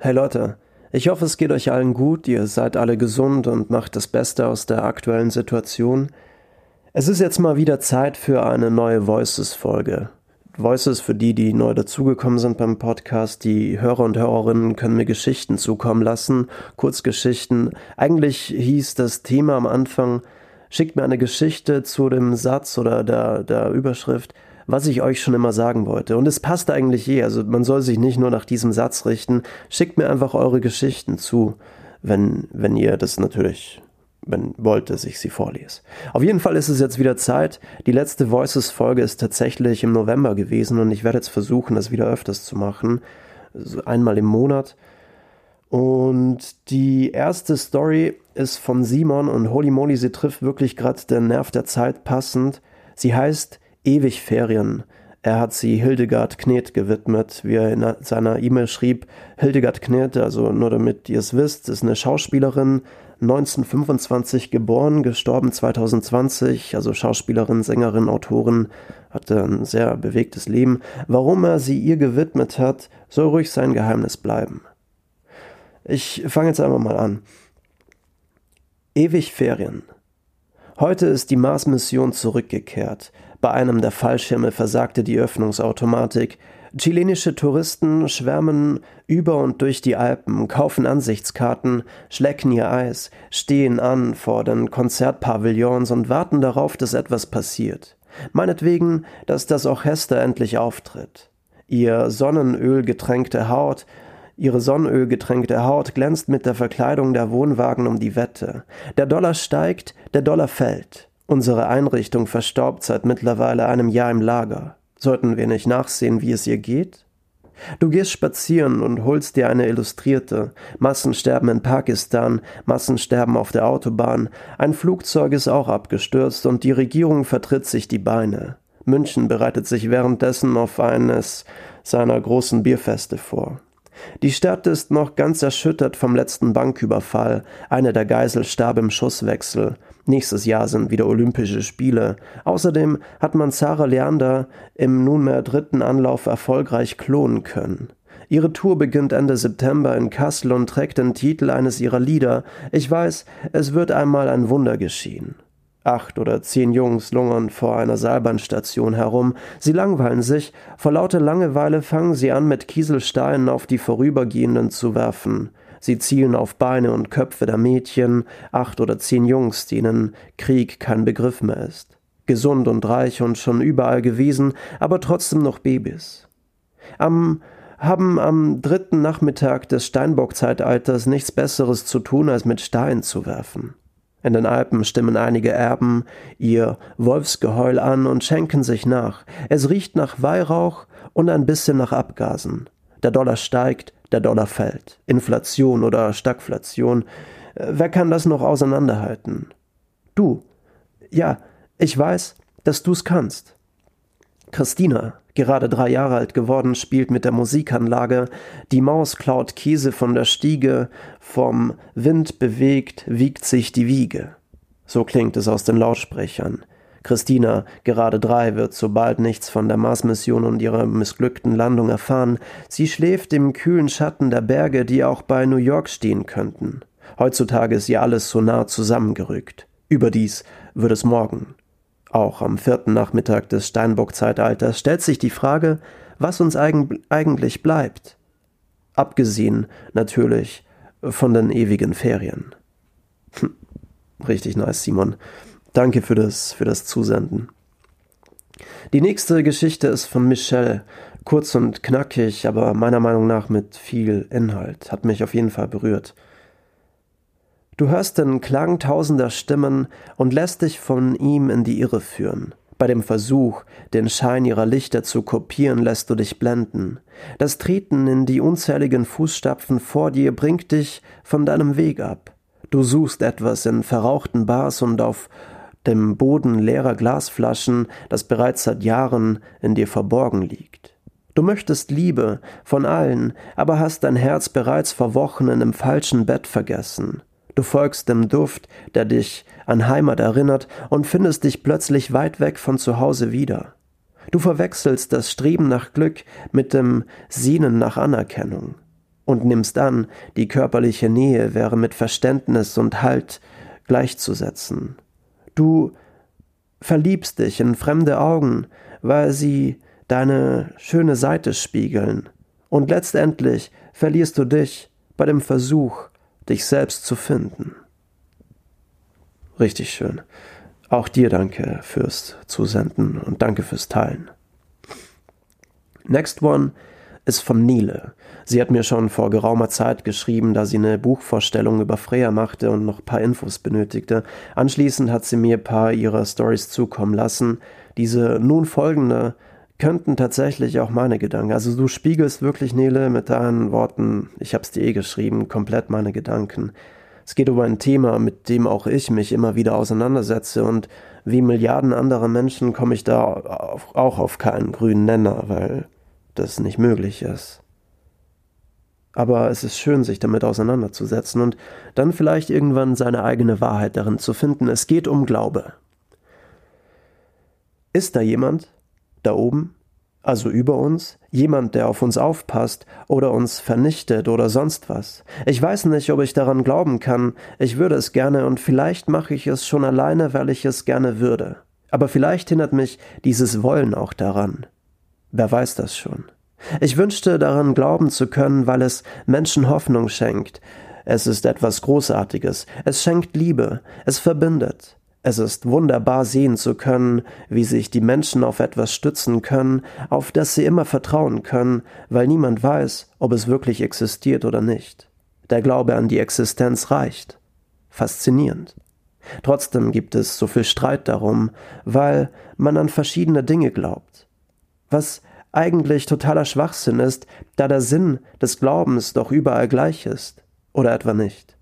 Hey Leute, ich hoffe, es geht euch allen gut, ihr seid alle gesund und macht das Beste aus der aktuellen Situation. Es ist jetzt mal wieder Zeit für eine neue Voices-Folge. Voices für die, die neu dazugekommen sind beim Podcast. Die Hörer und Hörerinnen können mir Geschichten zukommen lassen, Kurzgeschichten. Eigentlich hieß das Thema am Anfang, schickt mir eine Geschichte zu dem Satz oder der, der Überschrift, was ich euch schon immer sagen wollte. Und es passt eigentlich eh. Also man soll sich nicht nur nach diesem Satz richten. Schickt mir einfach eure Geschichten zu, wenn, wenn ihr das natürlich wenn wollt, dass ich sie vorlese. Auf jeden Fall ist es jetzt wieder Zeit. Die letzte Voices-Folge ist tatsächlich im November gewesen und ich werde jetzt versuchen, das wieder öfters zu machen. Also einmal im Monat. Und die erste Story ist von Simon und holy moly, sie trifft wirklich gerade den Nerv der Zeit passend. Sie heißt ewig Ferien. Er hat sie Hildegard Knet gewidmet, wie er in seiner E-Mail schrieb. Hildegard Knet, also nur damit ihr es wisst, ist eine Schauspielerin, 1925 geboren, gestorben 2020, also Schauspielerin, Sängerin, Autorin, hatte ein sehr bewegtes Leben. Warum er sie ihr gewidmet hat, soll ruhig sein Geheimnis bleiben. Ich fange jetzt einfach mal an. Ewig Ferien. Heute ist die Mars-Mission zurückgekehrt. Bei einem der Fallschirme versagte die Öffnungsautomatik. Chilenische Touristen schwärmen über und durch die Alpen, kaufen Ansichtskarten, schlecken ihr Eis, stehen an vor den Konzertpavillons und warten darauf, dass etwas passiert. Meinetwegen, dass das Orchester endlich auftritt. Ihr Sonnenölgetränkte Haut Ihre sonnenölgetränkte Haut glänzt mit der Verkleidung der Wohnwagen um die Wette. Der Dollar steigt, der Dollar fällt. Unsere Einrichtung verstaubt seit mittlerweile einem Jahr im Lager. Sollten wir nicht nachsehen, wie es ihr geht? Du gehst spazieren und holst dir eine Illustrierte. Massensterben in Pakistan, Massensterben auf der Autobahn. Ein Flugzeug ist auch abgestürzt und die Regierung vertritt sich die Beine. München bereitet sich währenddessen auf eines seiner großen Bierfeste vor. Die Stadt ist noch ganz erschüttert vom letzten Banküberfall. Eine der Geisel starb im Schusswechsel. Nächstes Jahr sind wieder Olympische Spiele. Außerdem hat man Sarah Leander im nunmehr dritten Anlauf erfolgreich klonen können. Ihre Tour beginnt Ende September in Kassel und trägt den Titel eines ihrer Lieder. Ich weiß, es wird einmal ein Wunder geschehen. Acht oder zehn Jungs lungern vor einer Seilbahnstation herum. Sie langweilen sich. Vor lauter Langeweile fangen sie an, mit Kieselsteinen auf die Vorübergehenden zu werfen. Sie zielen auf Beine und Köpfe der Mädchen, acht oder zehn Jungs, denen Krieg kein Begriff mehr ist. Gesund und reich und schon überall gewesen, aber trotzdem noch Babys. Am haben am dritten Nachmittag des Steinbock-Zeitalters nichts Besseres zu tun, als mit Stein zu werfen. In den Alpen stimmen einige Erben ihr Wolfsgeheul an und schenken sich nach. Es riecht nach Weihrauch und ein bisschen nach Abgasen. Der Dollar steigt, der Dollar fällt. Inflation oder Stagflation. Wer kann das noch auseinanderhalten? Du. Ja, ich weiß, dass du's kannst. Christina, gerade drei Jahre alt geworden, spielt mit der Musikanlage, die Maus klaut Käse von der Stiege, vom Wind bewegt wiegt sich die Wiege. So klingt es aus den Lautsprechern. Christina, gerade drei, wird sobald nichts von der Marsmission und ihrer missglückten Landung erfahren. Sie schläft im kühlen Schatten der Berge, die auch bei New York stehen könnten. Heutzutage ist ihr alles so nah zusammengerückt. Überdies wird es morgen auch am vierten Nachmittag des Steinbock-Zeitalters stellt sich die Frage, was uns eigen eigentlich bleibt. Abgesehen natürlich von den ewigen Ferien. Hm, richtig nice, Simon. Danke für das, für das Zusenden. Die nächste Geschichte ist von Michelle. Kurz und knackig, aber meiner Meinung nach mit viel Inhalt. Hat mich auf jeden Fall berührt. Du hörst den Klang tausender Stimmen und lässt dich von ihm in die Irre führen. Bei dem Versuch, den Schein ihrer Lichter zu kopieren, lässt du dich blenden. Das Treten in die unzähligen Fußstapfen vor dir bringt dich von deinem Weg ab. Du suchst etwas in verrauchten Bars und auf dem Boden leerer Glasflaschen, das bereits seit Jahren in dir verborgen liegt. Du möchtest Liebe von allen, aber hast dein Herz bereits vor Wochen in dem falschen Bett vergessen. Du folgst dem Duft, der dich an Heimat erinnert, und findest dich plötzlich weit weg von zu Hause wieder. Du verwechselst das Streben nach Glück mit dem Sehnen nach Anerkennung. und nimmst an, die körperliche Nähe wäre mit Verständnis und Halt gleichzusetzen. Du verliebst dich in fremde Augen, weil sie deine schöne Seite spiegeln, und letztendlich verlierst du dich bei dem Versuch, dich selbst zu finden. Richtig schön. Auch dir danke fürs Zusenden und danke fürs Teilen. Next one ist von Nile. Sie hat mir schon vor geraumer Zeit geschrieben, da sie eine Buchvorstellung über Freya machte und noch ein paar Infos benötigte. Anschließend hat sie mir ein paar ihrer Stories zukommen lassen. Diese nun folgende könnten tatsächlich auch meine Gedanken. Also du spiegelst wirklich, Nele, mit deinen Worten, ich hab's dir eh geschrieben, komplett meine Gedanken. Es geht um ein Thema, mit dem auch ich mich immer wieder auseinandersetze und wie Milliarden anderer Menschen komme ich da auch auf keinen grünen Nenner, weil das nicht möglich ist. Aber es ist schön, sich damit auseinanderzusetzen und dann vielleicht irgendwann seine eigene Wahrheit darin zu finden. Es geht um Glaube. Ist da jemand, da oben, also über uns, jemand, der auf uns aufpasst oder uns vernichtet oder sonst was. Ich weiß nicht, ob ich daran glauben kann, ich würde es gerne und vielleicht mache ich es schon alleine, weil ich es gerne würde. Aber vielleicht hindert mich dieses Wollen auch daran. Wer weiß das schon. Ich wünschte daran glauben zu können, weil es Menschen Hoffnung schenkt. Es ist etwas Großartiges, es schenkt Liebe, es verbindet. Es ist wunderbar sehen zu können, wie sich die Menschen auf etwas stützen können, auf das sie immer vertrauen können, weil niemand weiß, ob es wirklich existiert oder nicht. Der Glaube an die Existenz reicht. Faszinierend. Trotzdem gibt es so viel Streit darum, weil man an verschiedene Dinge glaubt. Was eigentlich totaler Schwachsinn ist, da der Sinn des Glaubens doch überall gleich ist. Oder etwa nicht?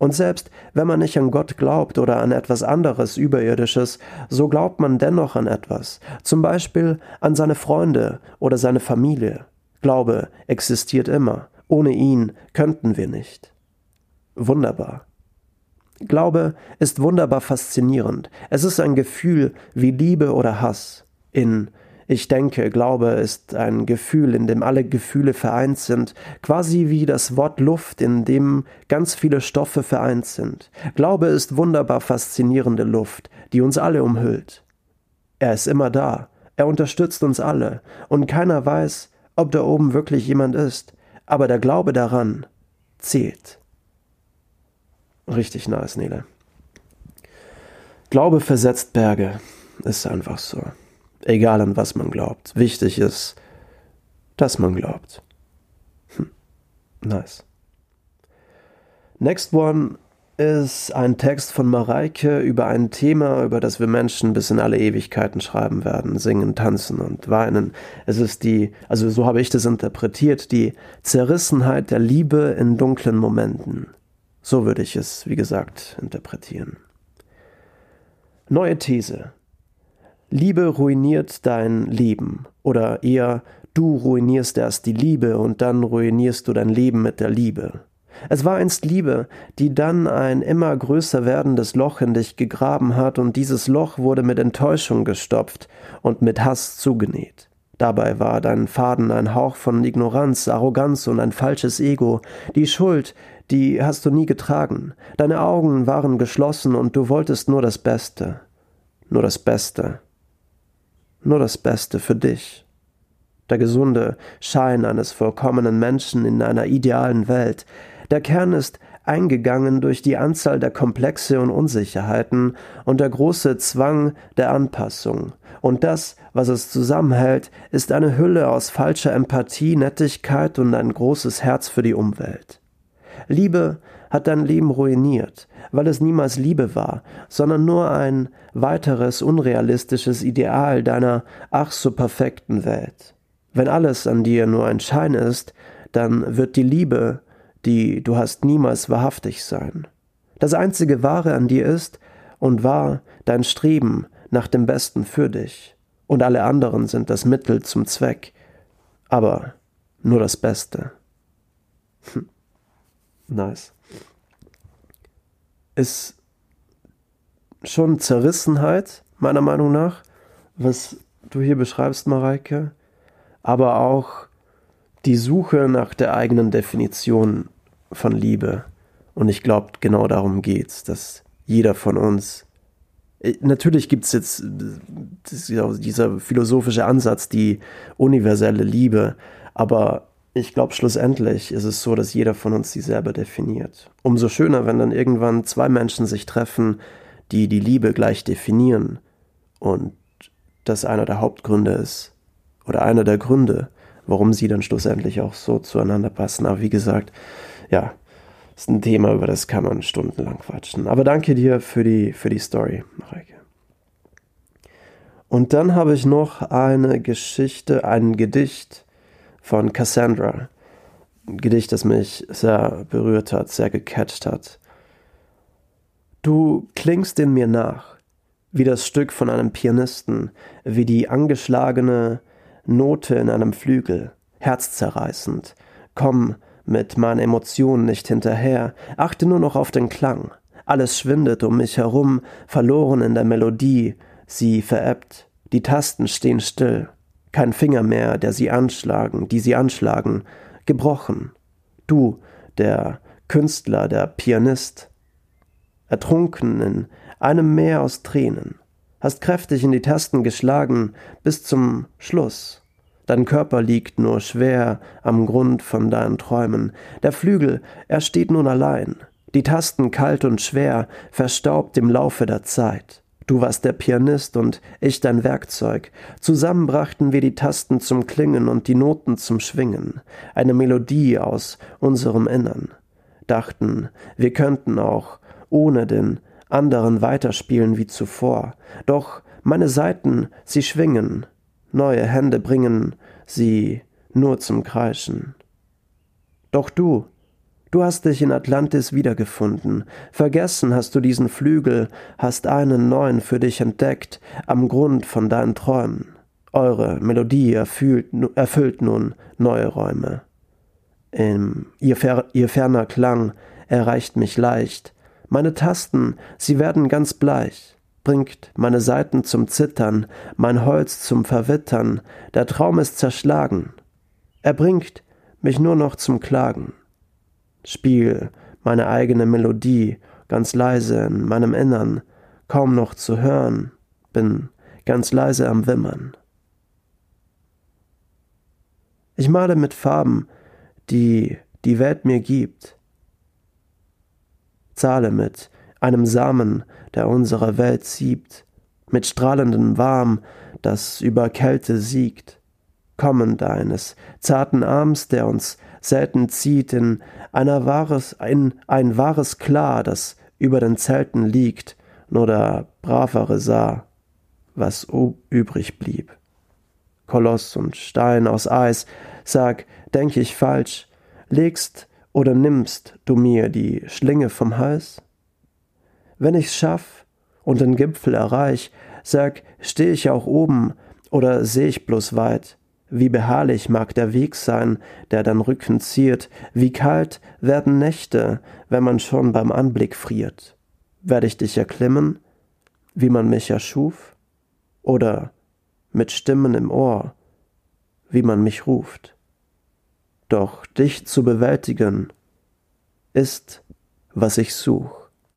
Und selbst wenn man nicht an Gott glaubt oder an etwas anderes Überirdisches, so glaubt man dennoch an etwas, zum Beispiel an seine Freunde oder seine Familie. Glaube existiert immer, ohne ihn könnten wir nicht. Wunderbar. Glaube ist wunderbar faszinierend. Es ist ein Gefühl wie Liebe oder Hass in ich denke, Glaube ist ein Gefühl, in dem alle Gefühle vereint sind, quasi wie das Wort Luft, in dem ganz viele Stoffe vereint sind. Glaube ist wunderbar faszinierende Luft, die uns alle umhüllt. Er ist immer da, er unterstützt uns alle, und keiner weiß, ob da oben wirklich jemand ist, aber der Glaube daran zählt. Richtig nice, Nele. Glaube versetzt Berge, ist einfach so. Egal an was man glaubt. Wichtig ist, dass man glaubt. Hm. Nice. Next one ist ein Text von Mareike über ein Thema, über das wir Menschen bis in alle Ewigkeiten schreiben werden, singen, tanzen und weinen. Es ist die, also so habe ich das interpretiert, die Zerrissenheit der Liebe in dunklen Momenten. So würde ich es, wie gesagt, interpretieren. Neue These. Liebe ruiniert dein Leben oder eher du ruinierst erst die Liebe und dann ruinierst du dein Leben mit der Liebe. Es war einst Liebe, die dann ein immer größer werdendes Loch in dich gegraben hat, und dieses Loch wurde mit Enttäuschung gestopft und mit Hass zugenäht. Dabei war dein Faden ein Hauch von Ignoranz, Arroganz und ein falsches Ego. Die Schuld, die hast du nie getragen. Deine Augen waren geschlossen und du wolltest nur das Beste. Nur das Beste nur das Beste für dich. Der gesunde Schein eines vollkommenen Menschen in einer idealen Welt. Der Kern ist eingegangen durch die Anzahl der Komplexe und Unsicherheiten und der große Zwang der Anpassung. Und das, was es zusammenhält, ist eine Hülle aus falscher Empathie, Nettigkeit und ein großes Herz für die Umwelt. Liebe hat dein Leben ruiniert, weil es niemals Liebe war, sondern nur ein weiteres unrealistisches Ideal deiner ach so perfekten Welt. Wenn alles an dir nur ein Schein ist, dann wird die Liebe, die du hast, niemals wahrhaftig sein. Das einzige Wahre an dir ist und war dein Streben nach dem Besten für dich, und alle anderen sind das Mittel zum Zweck, aber nur das Beste. Hm. Nice ist schon Zerrissenheit, meiner Meinung nach, was du hier beschreibst, Mareike, aber auch die Suche nach der eigenen Definition von Liebe. Und ich glaube, genau darum geht's, dass jeder von uns. Äh, natürlich gibt es jetzt dieser philosophische Ansatz, die universelle Liebe, aber ich glaube, schlussendlich ist es so, dass jeder von uns dieselbe definiert. Umso schöner, wenn dann irgendwann zwei Menschen sich treffen, die die Liebe gleich definieren und das einer der Hauptgründe ist oder einer der Gründe, warum sie dann schlussendlich auch so zueinander passen. Aber wie gesagt, ja, ist ein Thema, über das kann man stundenlang quatschen. Aber danke dir für die, für die Story, Mareike. Und dann habe ich noch eine Geschichte, ein Gedicht von Cassandra. Ein Gedicht, das mich sehr berührt hat, sehr gecatcht hat. Du klingst in mir nach, wie das Stück von einem Pianisten, wie die angeschlagene Note in einem Flügel, herzzerreißend. Komm mit meinen Emotionen nicht hinterher, achte nur noch auf den Klang. Alles schwindet um mich herum, verloren in der Melodie, sie verebbt, die Tasten stehen still, kein Finger mehr, der sie anschlagen, die sie anschlagen, gebrochen. Du, der Künstler, der Pianist, ertrunken in einem Meer aus Tränen, hast kräftig in die Tasten geschlagen bis zum Schluss. Dein Körper liegt nur schwer am Grund von deinen Träumen. Der Flügel, er steht nun allein. Die Tasten kalt und schwer, verstaubt im Laufe der Zeit. Du warst der Pianist und ich dein Werkzeug. Zusammen brachten wir die Tasten zum Klingen und die Noten zum Schwingen. Eine Melodie aus unserem Innern. Dachten, wir könnten auch ohne den anderen weiterspielen wie zuvor. Doch meine Saiten, sie schwingen, neue Hände bringen sie nur zum Kreischen. Doch du, du hast dich in Atlantis wiedergefunden, vergessen hast du diesen Flügel, hast einen neuen für dich entdeckt, am Grund von deinen Träumen. Eure Melodie erfüllt, erfüllt nun neue Räume. Im, ihr, fer, ihr ferner Klang erreicht mich leicht, meine Tasten, sie werden ganz bleich, bringt meine Saiten zum Zittern, mein Holz zum Verwittern, der Traum ist zerschlagen. Er bringt mich nur noch zum Klagen. Spiel meine eigene Melodie, ganz leise in meinem Innern, kaum noch zu hören, bin ganz leise am Wimmern. Ich male mit Farben, die die Welt mir gibt, zahle mit einem Samen, der unsere Welt siebt, mit strahlendem Warm, das über Kälte siegt, kommen deines zarten Arms, der uns selten zieht in einer wahres, in ein wahres Klar, das über den Zelten liegt, nur der Bravere sah, was übrig blieb. Koloss und Stein aus Eis, sag, denk ich falsch, legst oder nimmst du mir die Schlinge vom Hals? Wenn ich's schaff und den Gipfel erreich, sag, steh ich auch oben oder seh ich bloß weit? Wie beharrlich mag der Weg sein, der dein Rücken ziert, wie kalt werden Nächte, wenn man schon beim Anblick friert. Werd ich dich erklimmen, wie man mich erschuf? Oder mit Stimmen im Ohr, wie man mich ruft? Doch dich zu bewältigen ist, was ich such.